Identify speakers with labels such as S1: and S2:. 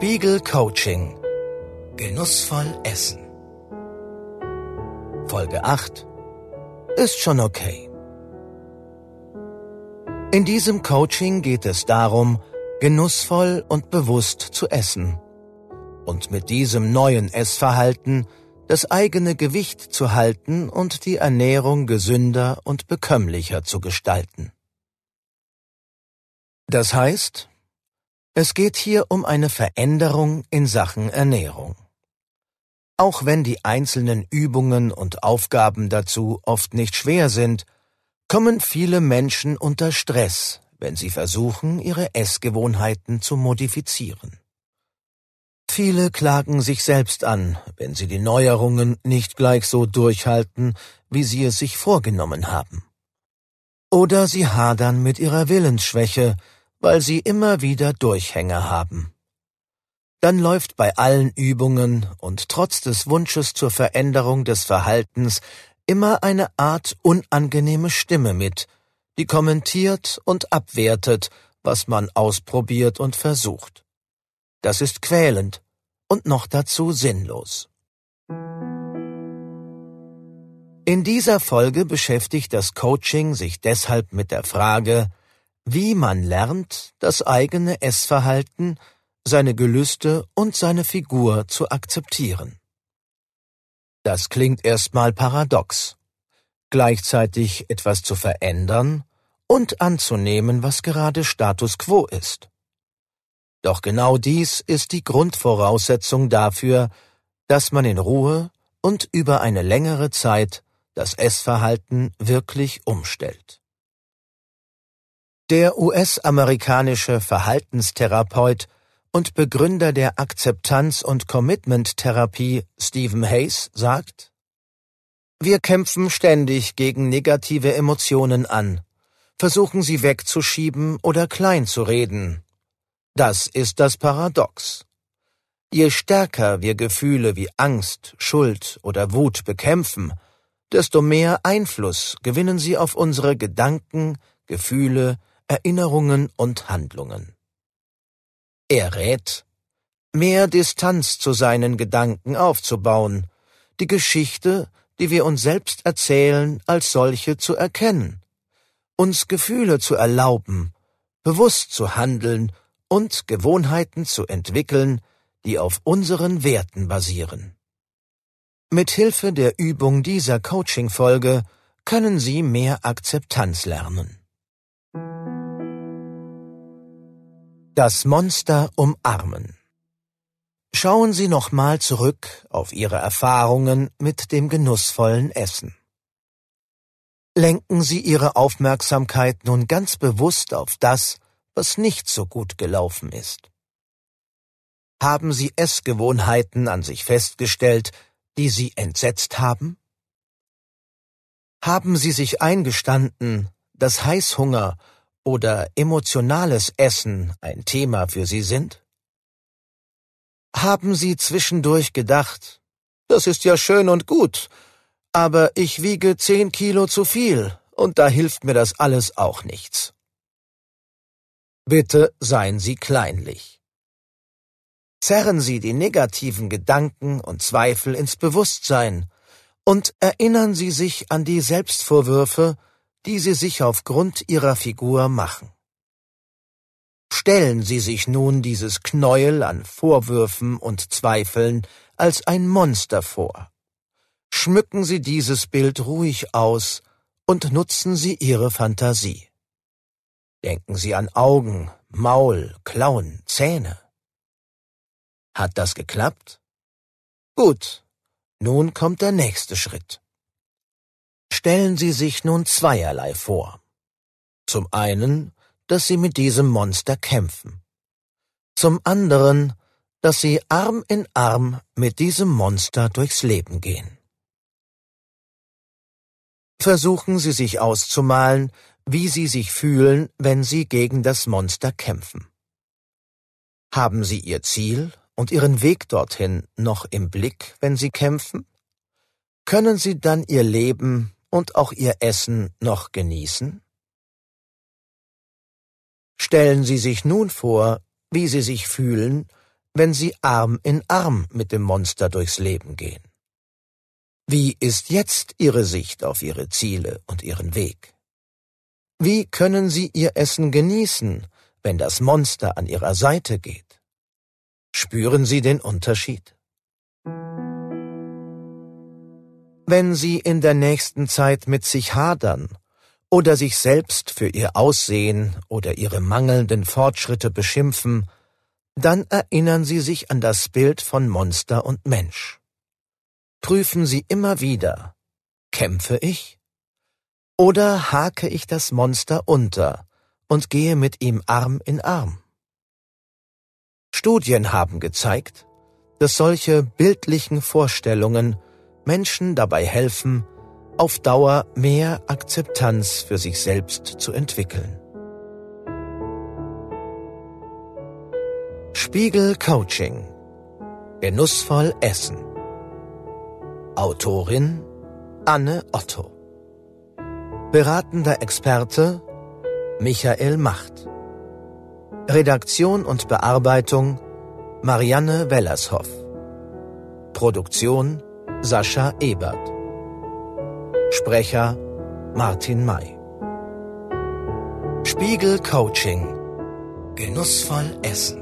S1: Spiegel Coaching Genussvoll Essen Folge 8 Ist schon okay. In diesem Coaching geht es darum, genussvoll und bewusst zu essen und mit diesem neuen Essverhalten das eigene Gewicht zu halten und die Ernährung gesünder und bekömmlicher zu gestalten. Das heißt, es geht hier um eine Veränderung in Sachen Ernährung. Auch wenn die einzelnen Übungen und Aufgaben dazu oft nicht schwer sind, kommen viele Menschen unter Stress, wenn sie versuchen, ihre Essgewohnheiten zu modifizieren. Viele klagen sich selbst an, wenn sie die Neuerungen nicht gleich so durchhalten, wie sie es sich vorgenommen haben. Oder sie hadern mit ihrer Willensschwäche, weil sie immer wieder Durchhänger haben. Dann läuft bei allen Übungen und trotz des Wunsches zur Veränderung des Verhaltens immer eine Art unangenehme Stimme mit, die kommentiert und abwertet, was man ausprobiert und versucht. Das ist quälend und noch dazu sinnlos. In dieser Folge beschäftigt das Coaching sich deshalb mit der Frage, wie man lernt, das eigene Essverhalten, seine Gelüste und seine Figur zu akzeptieren. Das klingt erstmal paradox, gleichzeitig etwas zu verändern und anzunehmen, was gerade Status quo ist. Doch genau dies ist die Grundvoraussetzung dafür, dass man in Ruhe und über eine längere Zeit das Essverhalten wirklich umstellt. Der US-amerikanische Verhaltenstherapeut und Begründer der Akzeptanz- und Commitment-Therapie Stephen Hayes sagt, Wir kämpfen ständig gegen negative Emotionen an, versuchen sie wegzuschieben oder klein zu reden. Das ist das Paradox. Je stärker wir Gefühle wie Angst, Schuld oder Wut bekämpfen, desto mehr Einfluss gewinnen sie auf unsere Gedanken, Gefühle, Erinnerungen und Handlungen. Er rät, mehr Distanz zu seinen Gedanken aufzubauen, die Geschichte, die wir uns selbst erzählen, als solche zu erkennen, uns Gefühle zu erlauben, bewusst zu handeln und Gewohnheiten zu entwickeln, die auf unseren Werten basieren. Mit Hilfe der Übung dieser Coaching-Folge können Sie mehr Akzeptanz lernen. Das Monster umarmen. Schauen Sie nochmal zurück auf Ihre Erfahrungen mit dem genussvollen Essen. Lenken Sie Ihre Aufmerksamkeit nun ganz bewusst auf das, was nicht so gut gelaufen ist. Haben Sie Essgewohnheiten an sich festgestellt, die Sie entsetzt haben? Haben Sie sich eingestanden, dass Heißhunger oder emotionales Essen ein Thema für Sie sind? Haben Sie zwischendurch gedacht, das ist ja schön und gut, aber ich wiege zehn Kilo zu viel und da hilft mir das alles auch nichts. Bitte seien Sie kleinlich. Zerren Sie die negativen Gedanken und Zweifel ins Bewusstsein und erinnern Sie sich an die Selbstvorwürfe, die sie sich aufgrund ihrer Figur machen. Stellen Sie sich nun dieses Knäuel an Vorwürfen und Zweifeln als ein Monster vor. Schmücken Sie dieses Bild ruhig aus und nutzen Sie Ihre Fantasie. Denken Sie an Augen, Maul, Klauen, Zähne. Hat das geklappt? Gut, nun kommt der nächste Schritt. Stellen Sie sich nun zweierlei vor. Zum einen, dass Sie mit diesem Monster kämpfen. Zum anderen, dass Sie Arm in Arm mit diesem Monster durchs Leben gehen. Versuchen Sie sich auszumalen, wie Sie sich fühlen, wenn Sie gegen das Monster kämpfen. Haben Sie Ihr Ziel und Ihren Weg dorthin noch im Blick, wenn Sie kämpfen? Können Sie dann Ihr Leben und auch Ihr Essen noch genießen? Stellen Sie sich nun vor, wie Sie sich fühlen, wenn Sie Arm in Arm mit dem Monster durchs Leben gehen? Wie ist jetzt Ihre Sicht auf Ihre Ziele und Ihren Weg? Wie können Sie Ihr Essen genießen, wenn das Monster an Ihrer Seite geht? Spüren Sie den Unterschied? Wenn Sie in der nächsten Zeit mit sich hadern oder sich selbst für Ihr Aussehen oder Ihre mangelnden Fortschritte beschimpfen, dann erinnern Sie sich an das Bild von Monster und Mensch. Prüfen Sie immer wieder, kämpfe ich? Oder hake ich das Monster unter und gehe mit ihm Arm in Arm? Studien haben gezeigt, dass solche bildlichen Vorstellungen Menschen dabei helfen, auf Dauer mehr Akzeptanz für sich selbst zu entwickeln. Spiegel Coaching. Genussvoll Essen. Autorin Anne Otto. Beratender Experte Michael Macht. Redaktion und Bearbeitung Marianne Wellershoff. Produktion Sascha Ebert. Sprecher Martin May. Spiegel Coaching. Genussvoll Essen